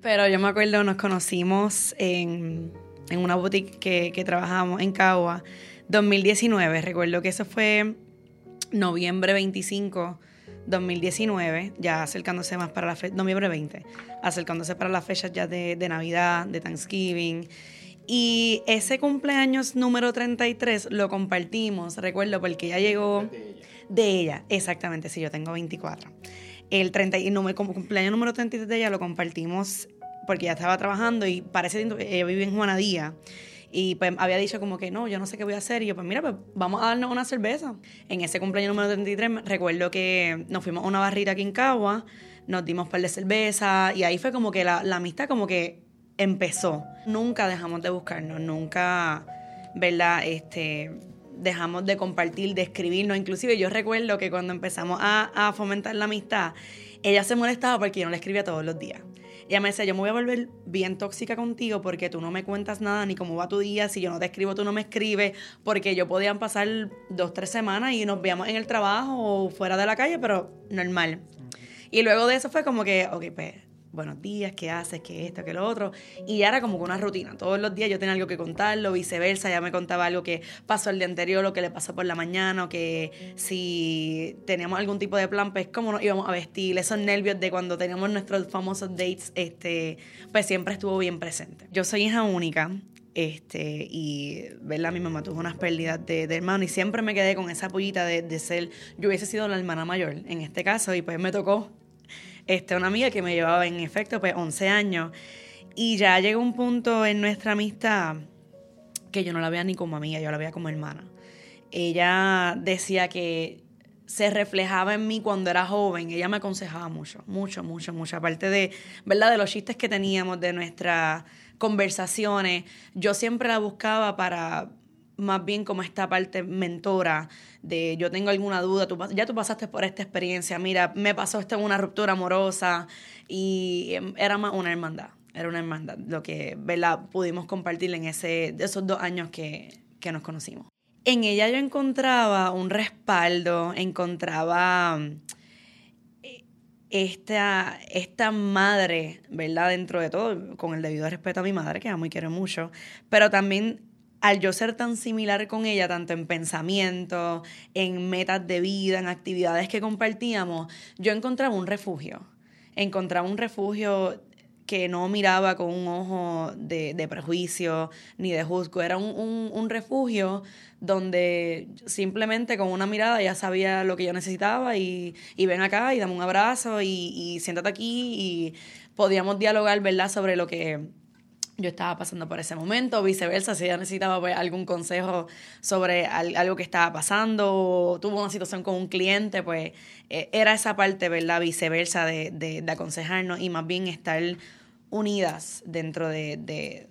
Pero yo me acuerdo, nos conocimos en, en una boutique que, que trabajamos en Cagua, 2019. Recuerdo que eso fue noviembre 25, 2019, ya acercándose más para la fecha, noviembre 20, acercándose para las fechas ya de, de Navidad, de Thanksgiving. Y ese cumpleaños número 33 lo compartimos, recuerdo, porque ya llegó de ella, exactamente, sí, yo tengo 24. El 30 y número, como cumpleaños número 33 de ella lo compartimos porque ella estaba trabajando y parece que ella vive en Juanadía. Y pues había dicho como que no, yo no sé qué voy a hacer. Y yo, pues mira, pues vamos a darnos una cerveza. En ese cumpleaños número 33 me- recuerdo que nos fuimos a una barrita aquí en Cagua, nos dimos un par de cerveza y ahí fue como que la, la amistad como que empezó. Nunca dejamos de buscarnos, nunca, ¿verdad? Este, dejamos de compartir, de escribirnos. Inclusive yo recuerdo que cuando empezamos a, a fomentar la amistad, ella se molestaba porque yo no le escribía todos los días. Ella me decía, yo me voy a volver bien tóxica contigo porque tú no me cuentas nada ni cómo va tu día, si yo no te escribo, tú no me escribes, porque yo podían pasar dos, tres semanas y nos veíamos en el trabajo o fuera de la calle, pero normal. Y luego de eso fue como que, ok, pues buenos días, qué haces, qué esto, qué lo otro. Y ya era como que una rutina. Todos los días yo tenía algo que contarlo, viceversa, ya me contaba algo que pasó el día anterior, lo que le pasó por la mañana, o que si teníamos algún tipo de plan, pues cómo nos íbamos a vestir, esos nervios de cuando teníamos nuestros famosos dates, este, pues siempre estuvo bien presente. Yo soy hija única. Este, y verla, mi mamá tuvo unas pérdidas de, hermano y siempre me quedé con esa pollita de, de ser, yo hubiese sido la hermana mayor en este caso y pues me tocó este, una amiga que me llevaba en efecto pues 11 años y ya llegó un punto en nuestra amistad que yo no la veía ni como amiga, yo la veía como hermana. Ella decía que se reflejaba en mí cuando era joven. Ella me aconsejaba mucho, mucho, mucho, mucho. Aparte de, ¿verdad? De los chistes que teníamos, de nuestras conversaciones, yo siempre la buscaba para más bien como esta parte mentora de yo tengo alguna duda, tú, ya tú pasaste por esta experiencia, mira, me pasó esto en una ruptura amorosa y em, era más una hermandad, era una hermandad lo que ¿verdad? pudimos compartir en ese, esos dos años que, que nos conocimos. En ella yo encontraba un respaldo, encontraba eh, esta, esta madre, ¿verdad? Dentro de todo, con el debido respeto a mi madre, que amo y quiero mucho, pero también al yo ser tan similar con ella, tanto en pensamiento, en metas de vida, en actividades que compartíamos, yo encontraba un refugio. Encontraba un refugio que no miraba con un ojo de, prejuicio ni de juzgo. Era un, refugio donde simplemente con una mirada ya sabía lo que yo necesitaba y, ven acá y dame un abrazo y, y siéntate aquí y podíamos dialogar, ¿verdad?, sobre lo que yo estaba pasando por ese momento, viceversa, si ella necesitaba pues, algún consejo sobre algo que estaba pasando o tuvo una situación con un cliente, pues eh, era esa parte, ¿verdad? Viceversa de, de, aconsejarnos y más bien estar unidas dentro de,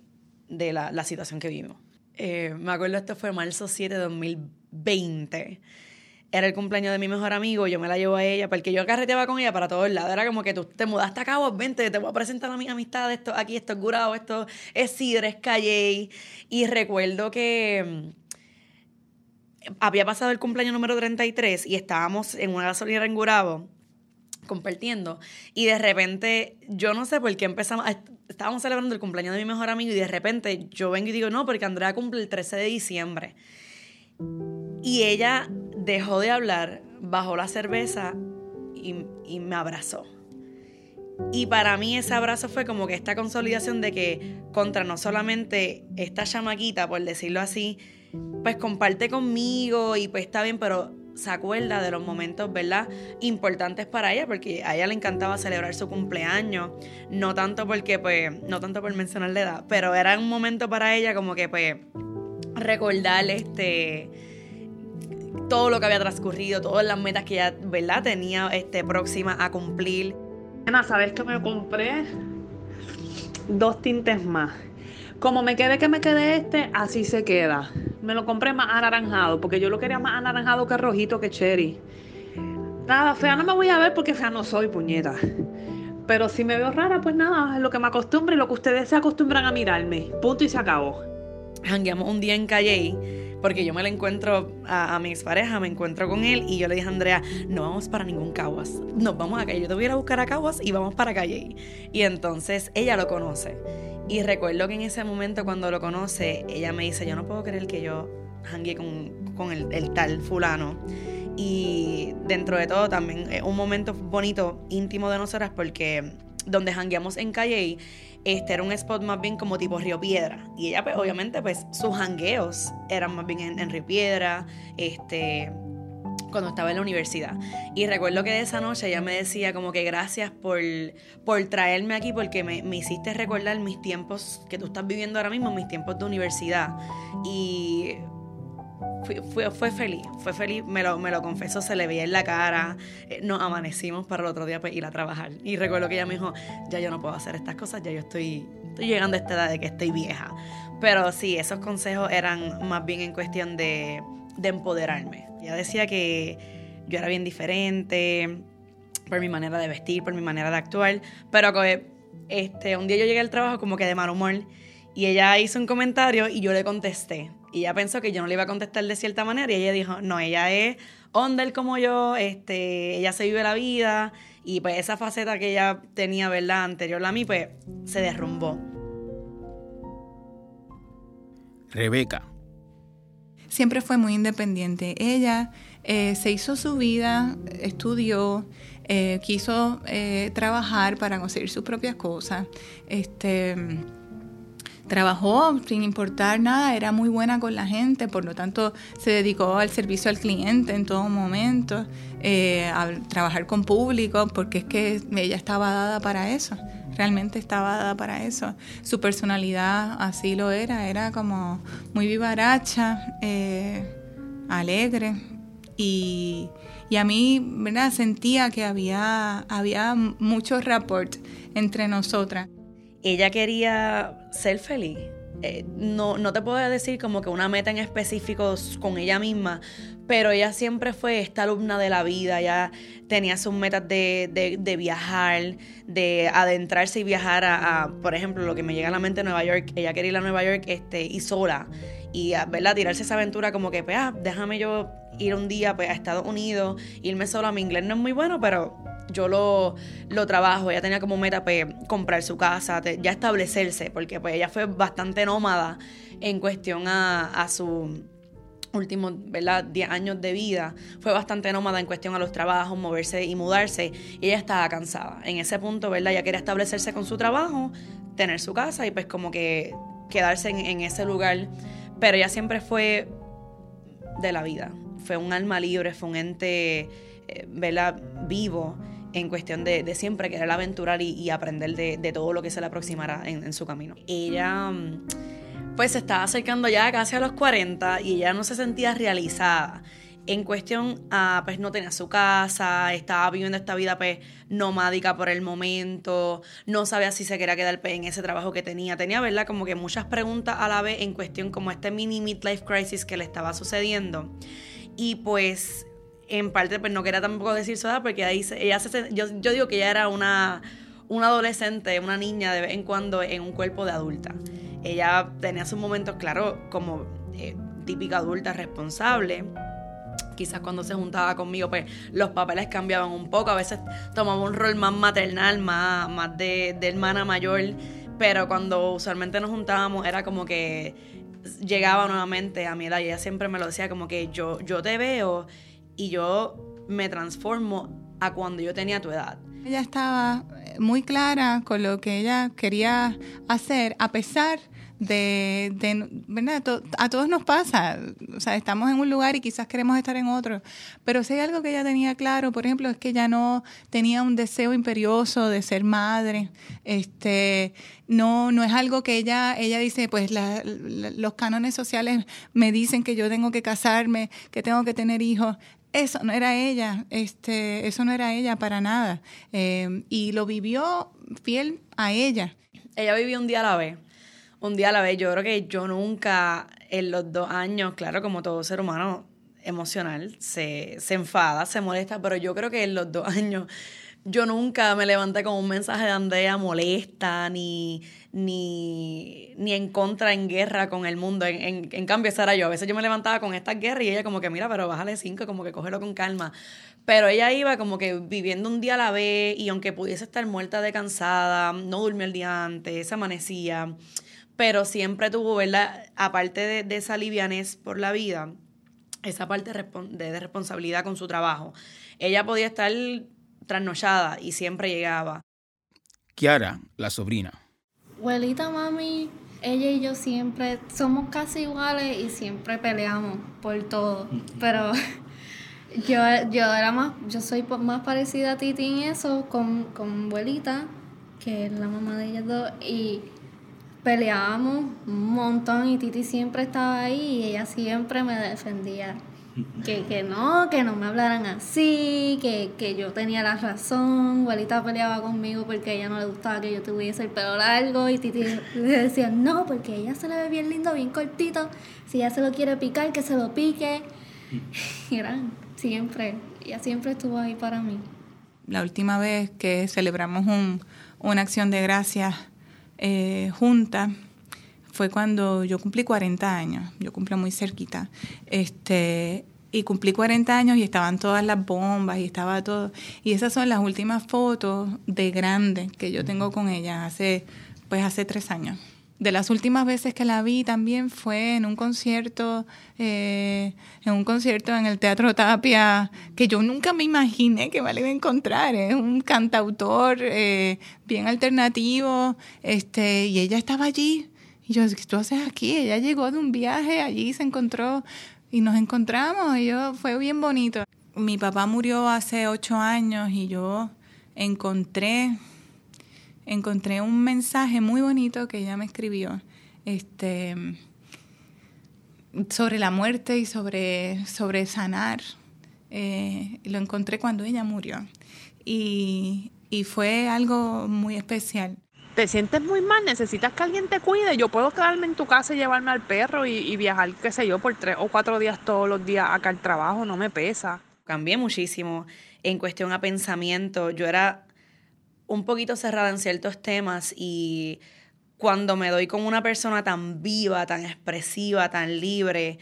la, la, situación que vivimos. Eh, me acuerdo, esto fue marzo 7 de 2020 era el cumpleaños de mi mejor amigo, yo me la llevo a ella, porque yo carreteaba con ella para todos lados. Era como que tú te mudaste a Cabo, vente, te voy a presentar a mis amistades, esto, aquí esto es esto es Sidre, es Calle. Y recuerdo que mm, había pasado el cumpleaños número 33 y estábamos en una gasolinera en Gurabo compartiendo y de repente yo no sé por qué empezamos estábamos celebrando el cumpleaños de mi mejor amigo y de repente yo vengo y digo no porque Andrea cumple el 13 de diciembre y ella dejó de hablar, bajó la cerveza y, me abrazó. Y para mí ese abrazo fue como que esta consolidación de que contra no solamente esta chamaquita, por decirlo así, pues comparte conmigo y pues está bien, pero se acuerda de los momentos, ¿verdad? Importantes para ella, porque a ella le encantaba celebrar su cumpleaños, no tanto porque, pues, no tanto por mencionar la edad, pero era un momento para ella como que, pues, recordar este todo lo que había transcurrido, todas las metas que ella, ¿verdad? Tenía este, próxima a cumplir. Ana, ¿sabes que me compré? Dos tintes más. Como me quede que me quede este, así se queda. Me lo compré más anaranjado, porque yo lo quería más anaranjado que rojito que cherry. Nada, fea no me voy a ver porque fea no soy, puñeta. Pero si me veo rara, pues nada, es lo que me acostumbro y lo que ustedes se acostumbran a mirarme. Punto y se acabó. Hangueamos un día en Calle porque yo me la encuentro a, a, mi expareja, me encuentro con él y yo le dije a Andrea, no vamos para ningún Caguas, nos vamos a Calle, yo te voy a ir a buscar a Caguas y vamos para Calle. Y entonces ella lo conoce. Y recuerdo que en ese momento cuando lo conoce, ella me dice, yo no puedo creer que yo hangué con, con el, el tal fulano. Y dentro de todo también un momento bonito, íntimo de nosotras, porque donde hangueamos en Calle este era un spot más bien como tipo Río Piedra. Y ella, pues, obviamente, pues, sus hangueos eran más bien en, Río Piedra, este, cuando estaba en la universidad. Y recuerdo que de esa noche ella me decía como que gracias por, por traerme aquí porque me, me, hiciste recordar mis tiempos que tú estás viviendo ahora mismo, mis tiempos de universidad. Y fue, feliz, fue feliz, me lo, me lo confesó, se le veía en la cara, eh, nos amanecimos para el otro día pues, ir a trabajar. Y recuerdo que ella me dijo, ya yo no puedo hacer estas cosas, ya yo estoy, estoy llegando a esta edad de que estoy vieja. Pero sí, esos consejos eran más bien en cuestión de, de empoderarme. Ella decía que yo era bien diferente por mi manera de vestir, por mi manera de actuar, pero que este, un día yo llegué al trabajo como que de mal humor y ella hizo un comentario y yo le contesté. Y ella pensó que yo no le iba a contestar de cierta manera y ella dijo, no, ella es under como yo, este, ella se vive la vida y pues esa faceta que ella tenía, ¿verdad? Anterior a mí, pues se derrumbó. Rebeca. Siempre fue muy independiente. Ella eh, se hizo su vida, estudió, eh, quiso eh, trabajar para conseguir sus propias cosas. Este, trabajó sin importar nada, era muy buena con la gente, por lo tanto se dedicó al servicio al cliente en todo momento, a trabajar con público, porque es que ella estaba dada para eso, realmente estaba dada para eso. Su personalidad así lo era, era como muy vivaracha, alegre y y a mí, ¿verdad? Sentía que había, había mucho rapport entre nosotras. Ella quería ser feliz. Eh, no, no te puedo decir como que una meta en específico con ella misma, pero ella siempre fue esta alumna de la vida, ya tenía sus metas de, de, viajar, de adentrarse y viajar a, por ejemplo, lo que me llega a la mente Nueva York, ella quería ir a Nueva York este, y sola, y ¿verdad? tirarse esa aventura como que, pues, ah, déjame yo ir un día pues, a Estados Unidos, irme sola, mi inglés no es muy bueno, pero yo lo, lo trabajo. Ella tenía como meta pues, comprar su casa, ya establecerse, porque pues ella fue bastante nómada en cuestión a, a su últimos 10 años de vida, fue bastante nómada en cuestión a los trabajos, moverse y mudarse, y ella estaba cansada. En ese punto, ¿verdad? Ella quería establecerse con su trabajo, tener su casa y pues como que quedarse en, en ese lugar, pero ella siempre fue de la vida fue un alma libre, fue un ente eh, vivo en cuestión de, siempre querer aventurar y, aprender de, todo lo que se le aproximara en, su camino. Ella mm, pues se estaba acercando ya casi a los 40 y ella no se sentía realizada. En cuestión, a, pues no tenía su casa, estaba viviendo esta vida pues nomádica por el momento, no sabía si se quería quedar pues, en ese trabajo que tenía. Tenía, ¿verdad? Como que muchas preguntas a la vez en cuestión como este mini midlife crisis que le estaba sucediendo. Y pues en parte pues no quería tampoco decir su edad porque ahí ella se, yo, yo digo que ella era una, una adolescente, una niña de vez en cuando en un cuerpo de adulta. Ella tenía sus momentos, claro, como eh, típica adulta responsable. Quizás cuando se juntaba conmigo, pues los papeles cambiaban un poco. A veces tomaba un rol más maternal, más, más de, de hermana mayor. Pero cuando usualmente nos juntábamos, era como que llegaba nuevamente a mi edad y ella siempre me lo decía como que yo, yo te veo y yo me transformo a cuando yo tenía tu edad. Ella estaba muy clara con lo que ella quería hacer, a pesar de, de ¿verdad? A todos nos pasa, o sea, estamos en un lugar y quizás queremos estar en otro, pero si hay algo que ella tenía claro, por ejemplo, es que ella no tenía un deseo imperioso de ser madre, este, no, no es algo que ella, ella dice, pues los cánones sociales me dicen que yo tengo que casarme, que tengo que tener hijos, eso no era ella, este, eso no era ella para nada. Eh, y lo vivió fiel a ella. Ella vivió un día a la vez un día a la vez. Yo creo que yo nunca en los dos años, claro, como todo ser humano emocional, se, se enfada, se molesta, pero yo creo que en los dos años yo nunca me levanté con un mensaje de Andrea molesta, ni, ni, ni en contra, en guerra con el mundo. En, en, cambio, esa era yo. A veces yo me levantaba con esta guerra y ella como que, mira, pero bájale cinco, como que cógelo con calma. Pero ella iba como que viviendo un día a la vez y aunque pudiese estar muerta de cansada, no durmió el día antes, se amanecía pero siempre tuvo, ¿verdad? Aparte de, de esa livianez por la vida, esa parte de, responsabilidad con su trabajo. Ella podía estar trasnochada y siempre llegaba. Kiara, la sobrina. Abuelita, mami, ella y yo siempre somos casi iguales y siempre peleamos por todo. Pero yo, yo era más, yo soy más parecida a Titi en eso con, con abuelita, que es la mamá de ellas dos, y peleábamos un montón y Titi siempre estaba ahí y ella siempre me defendía. Que, que no, que no me hablaran así, que, que yo tenía la razón. Abuelita peleaba conmigo porque a ella no le gustaba que yo tuviese el pelo largo y Titi le decía, no, porque ella se le ve bien lindo, bien cortito. Si ella se lo quiere picar, que se lo pique. Y eran siempre, ella siempre estuvo ahí para mí. la última vez que celebramos un, una acción de gracias eh, junta fue cuando yo cumplí 40 años, yo cumplo muy cerquita, este, y cumplí 40 años y estaban todas las bombas y estaba todo. Y esas son las últimas fotos de grande que yo tengo con ella hace, pues hace tres años. De las últimas veces que la vi también fue en un concierto, eh, en un concierto en el Teatro Tapia, que yo nunca me imaginé que me iba a encontrar. Es un cantautor eh, bien alternativo, este, y ella estaba allí. Y yo, ¿qué tú haces aquí? Ella llegó de un viaje, allí se encontró y nos encontramos y yo, fue bien bonito. Mi papá murió hace ocho años y yo encontré, encontré un mensaje muy bonito que ella me escribió este, sobre la muerte y sobre, sobre sanar. Eh, lo encontré cuando ella murió y, y fue algo muy especial te sientes muy mal, necesitas que alguien te cuide, yo puedo quedarme en tu casa y llevarme al perro y, viajar, qué sé yo, por tres o cuatro días todos los días acá al trabajo, no me pesa. Cambié muchísimo en cuestión a pensamiento. Yo era un poquito cerrada en ciertos temas y cuando me doy con una persona tan viva, tan expresiva, tan libre,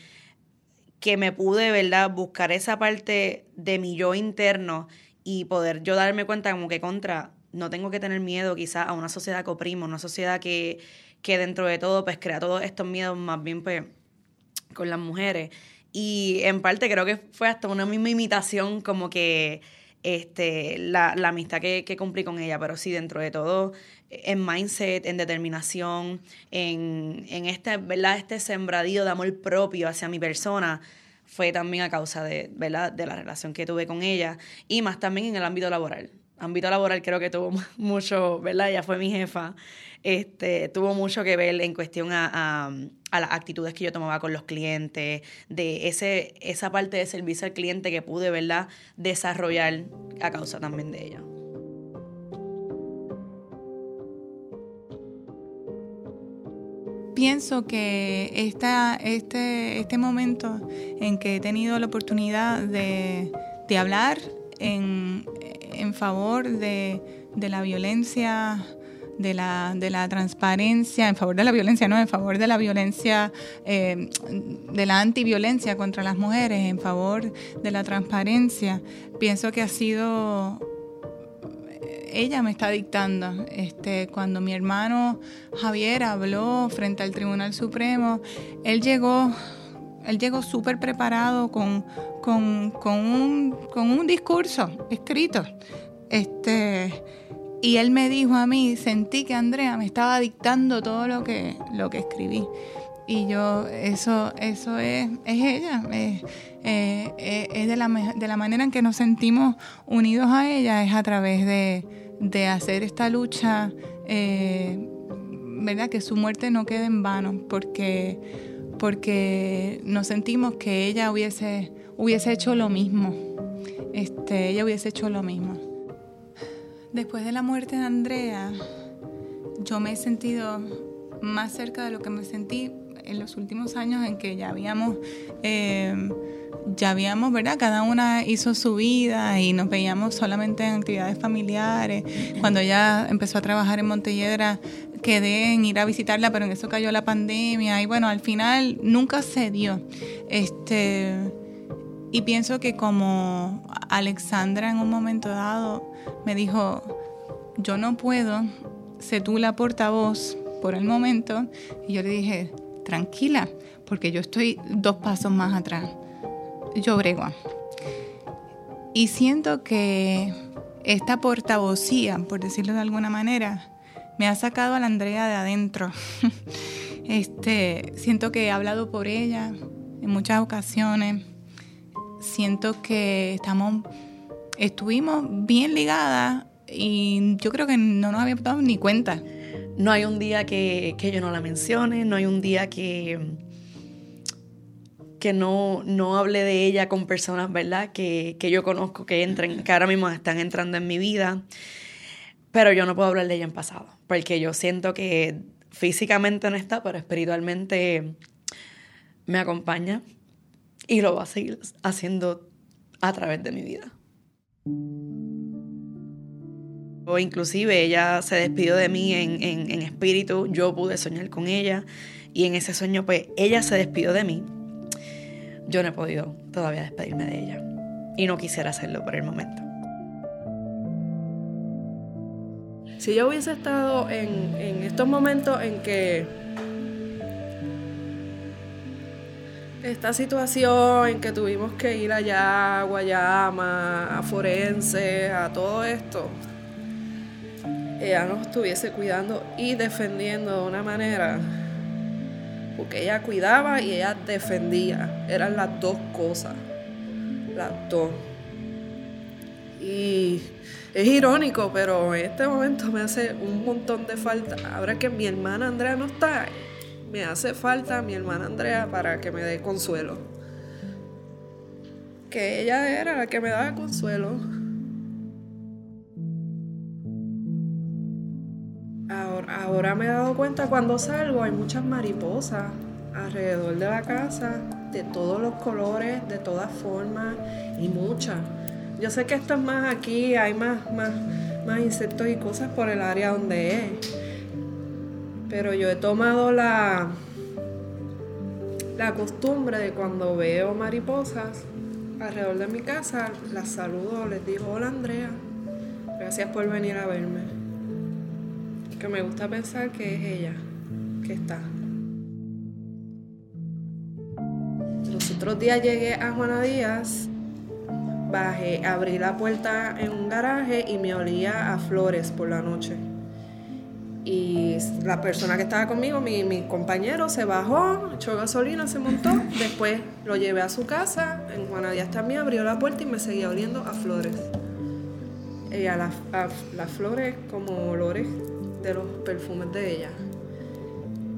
que me pude, ¿verdad?, buscar esa parte de mi yo interno y poder yo darme cuenta como que contra, no tengo que tener miedo quizás a una sociedad que oprime, una sociedad que, que dentro de todo pues crea todos estos miedos más bien pues con las mujeres. Y en parte creo que fue hasta una misma imitación como que este, la, amistad que, que, cumplí con ella, pero sí, dentro de todo, en mindset, en determinación, en, en este, ¿verdad? este sembradío de amor propio hacia mi persona, fue también a causa de, ¿verdad? de la relación que tuve con ella y más también en el ámbito laboral ámbito laboral creo que tuvo mucho, ¿verdad? Ella fue mi jefa, este, tuvo mucho que ver en cuestión a, a, las actitudes que yo tomaba con los clientes, de ese, esa parte de servicio al cliente que pude, ¿verdad?, desarrollar a causa también de ella. Pienso que este, este momento en que he tenido la oportunidad de, de hablar en, en favor de, la violencia, de la, de la, transparencia, en favor de la violencia, no, en favor de la violencia, eh, de la antiviolencia contra las mujeres, en favor de la transparencia. Pienso que ha sido, ella me está dictando. Este, cuando mi hermano Javier habló frente al Tribunal Supremo, él llegó él llegó súper preparado con, con, un, discurso escrito. Este, y él me dijo a mí, sentí que Andrea me estaba dictando todo lo que, lo que escribí. Y yo, eso, eso es, es ella, es, eh, eh, de, la, de la manera en que nos sentimos unidos a ella, es a través de, hacer esta lucha, eh, ¿verdad? Que su muerte no quede en vano, porque porque nos sentimos que ella hubiese, hubiese hecho lo mismo. Este, ella hubiese hecho lo mismo. Después de la muerte de Andrea, yo me he sentido más cerca de lo que me sentí en los últimos años en que ya habíamos, eh, ya habíamos, ¿verdad? Cada una hizo su vida y nos veíamos solamente en actividades familiares. Cuando ella empezó a trabajar en Montelledra, quedé en ir a visitarla, pero en eso cayó la pandemia y bueno, al final nunca se dio. Este, y pienso que como Alexandra en un momento dado me dijo, yo no puedo, sé tú la portavoz por el momento, y yo le dije, tranquila, porque yo estoy dos pasos más atrás. Yo brego. Y siento que esta portavocía, por decirlo de alguna manera, me ha sacado a la Andrea de adentro. este, siento que he hablado por ella en muchas ocasiones. Siento que estamos, estuvimos bien ligadas y yo creo que no nos habíamos dado ni cuenta. No hay un día que, que yo no la mencione, no hay un día que, que no, no hable de ella con personas, ¿verdad? Que, que yo conozco que entren, que ahora mismo están entrando en mi vida. Pero yo no puedo hablar de ella en pasado, porque yo siento que físicamente no está, pero espiritualmente me acompaña y lo va a seguir haciendo a través de mi vida. O inclusive ella se despidió de mí en, en espíritu, yo pude soñar con ella y en ese sueño pues ella se despidió de mí. Yo no he podido todavía despedirme de ella y no quisiera hacerlo por el momento. Si yo hubiese estado en, en estos momentos en que esta situación en que tuvimos que ir allá a Guayama, a Forense, a todo esto, ella nos estuviese cuidando y defendiendo de una manera, porque ella cuidaba y ella defendía, eran las dos cosas, las dos. Y es irónico, pero en este momento me hace un montón de falta. Ahora que mi hermana Andrea no está, me hace falta mi hermana Andrea para que me dé consuelo. Que ella era la que me daba consuelo. Ahora, ahora me he dado cuenta cuando salgo hay muchas mariposas alrededor de la casa, de todos los colores, de todas formas y muchas. Yo sé que esto es más aquí, hay más, más, más insectos y cosas por el área donde es. Pero yo he tomado la, la costumbre de cuando veo mariposas alrededor de mi casa, las saludo, les digo, hola Andrea, gracias por venir a verme. Que me gusta pensar que es ella que está. Los otros días llegué a Juana Díaz abrí la puerta en un garaje y me olía a flores por la noche. Y la persona que estaba conmigo, mi, compañero, se bajó, echó gasolina, se montó. Después lo llevé a su casa. En Juana Díaz también abrió la puerta y me seguía oliendo a flores. Y a, las flores como olores de los perfumes de ella.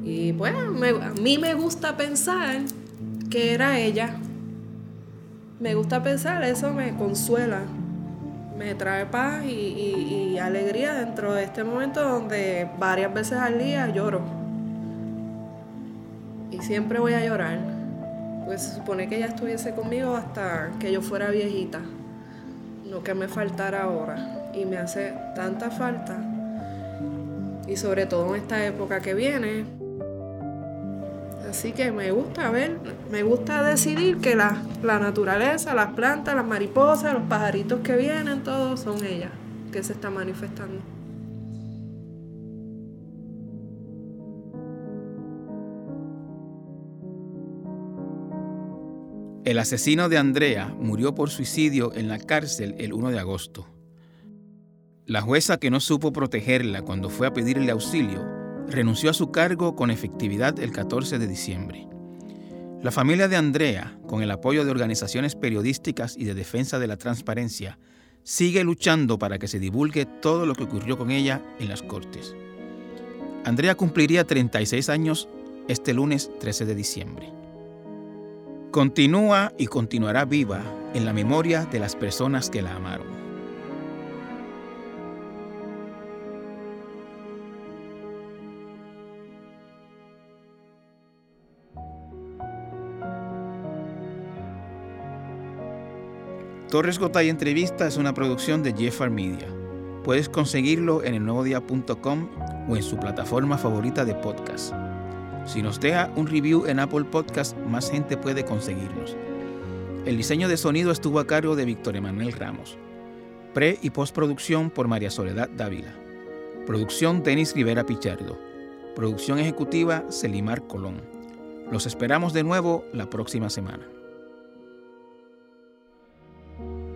Y bueno, a mí me gusta pensar que era ella me gusta pensar, eso me consuela, me trae paz y, alegría dentro de este momento donde varias veces al día lloro. Y siempre voy a llorar, pues se supone que ella estuviese conmigo hasta que yo fuera viejita, no que me faltara ahora. Y me hace tanta falta. Y sobre todo en esta época que viene, Así que me gusta ver, me gusta decidir que la, naturaleza, las plantas, las mariposas, los pajaritos que vienen, todos son ellas que se están manifestando. El asesino de Andrea murió por suicidio en la cárcel el 1 de agosto. La jueza que no supo protegerla cuando fue a pedirle auxilio renunció a su cargo con efectividad el 14 de diciembre. La familia de Andrea, con el apoyo de organizaciones periodísticas y de defensa de la transparencia, sigue luchando para que se divulgue todo lo que ocurrió con ella en las cortes. Andrea cumpliría 36 años este lunes 13 de diciembre. Continúa y continuará viva en la memoria de las personas que la amaron. Torres Gotay Entrevista es una producción de Jeffar Media. Puedes conseguirlo en elnuevodía.com o en su plataforma favorita de podcast. Si nos deja un review en Apple Podcast, más gente puede conseguirnos. El diseño de sonido estuvo a cargo de Víctor Emanuel Ramos. Pre y postproducción por María Soledad Dávila. Producción Denis Rivera Pichardo. Producción ejecutiva Celimar Colón. Los esperamos de nuevo la próxima semana. Thank you.